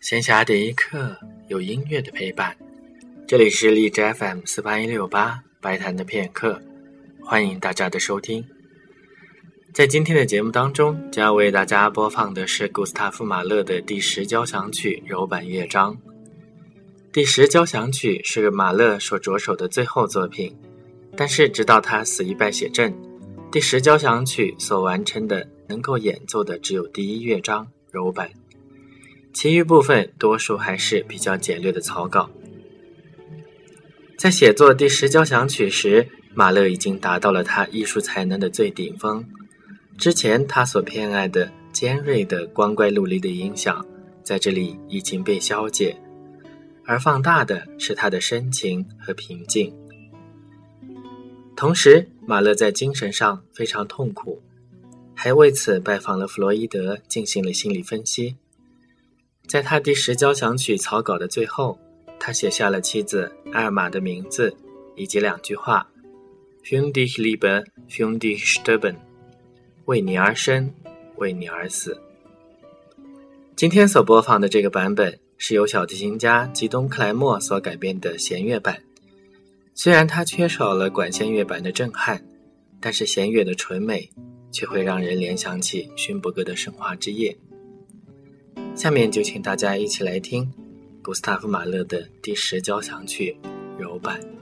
闲暇的一刻，有音乐的陪伴。这里是荔枝 FM 四八一六八白谈的片刻，欢迎大家的收听。在今天的节目当中，将要为大家播放的是古斯塔夫·马勒的第十交响曲柔板乐章。第十交响曲是马勒所着手的最后作品，但是直到他死于败血症，第十交响曲所完成的能够演奏的只有第一乐章柔板。其余部分多数还是比较简略的草稿。在写作第十交响曲时，马勒已经达到了他艺术才能的最顶峰。之前他所偏爱的尖锐的光怪陆离的音响，在这里已经被消解，而放大的是他的深情和平静。同时，马勒在精神上非常痛苦，还为此拜访了弗洛伊德进行了心理分析。在他第十交响曲草稿的最后，他写下了妻子艾尔玛的名字以及两句话：“Für dich lebe, für dich sterben，为你而生，为你而死。”今天所播放的这个版本是由小提琴家吉东克莱默所改编的弦乐版。虽然它缺少了管弦乐版的震撼，但是弦乐的纯美却会让人联想起勋伯格的《神话之夜》。下面就请大家一起来听古斯塔夫·马勒的第十交响曲柔版。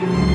You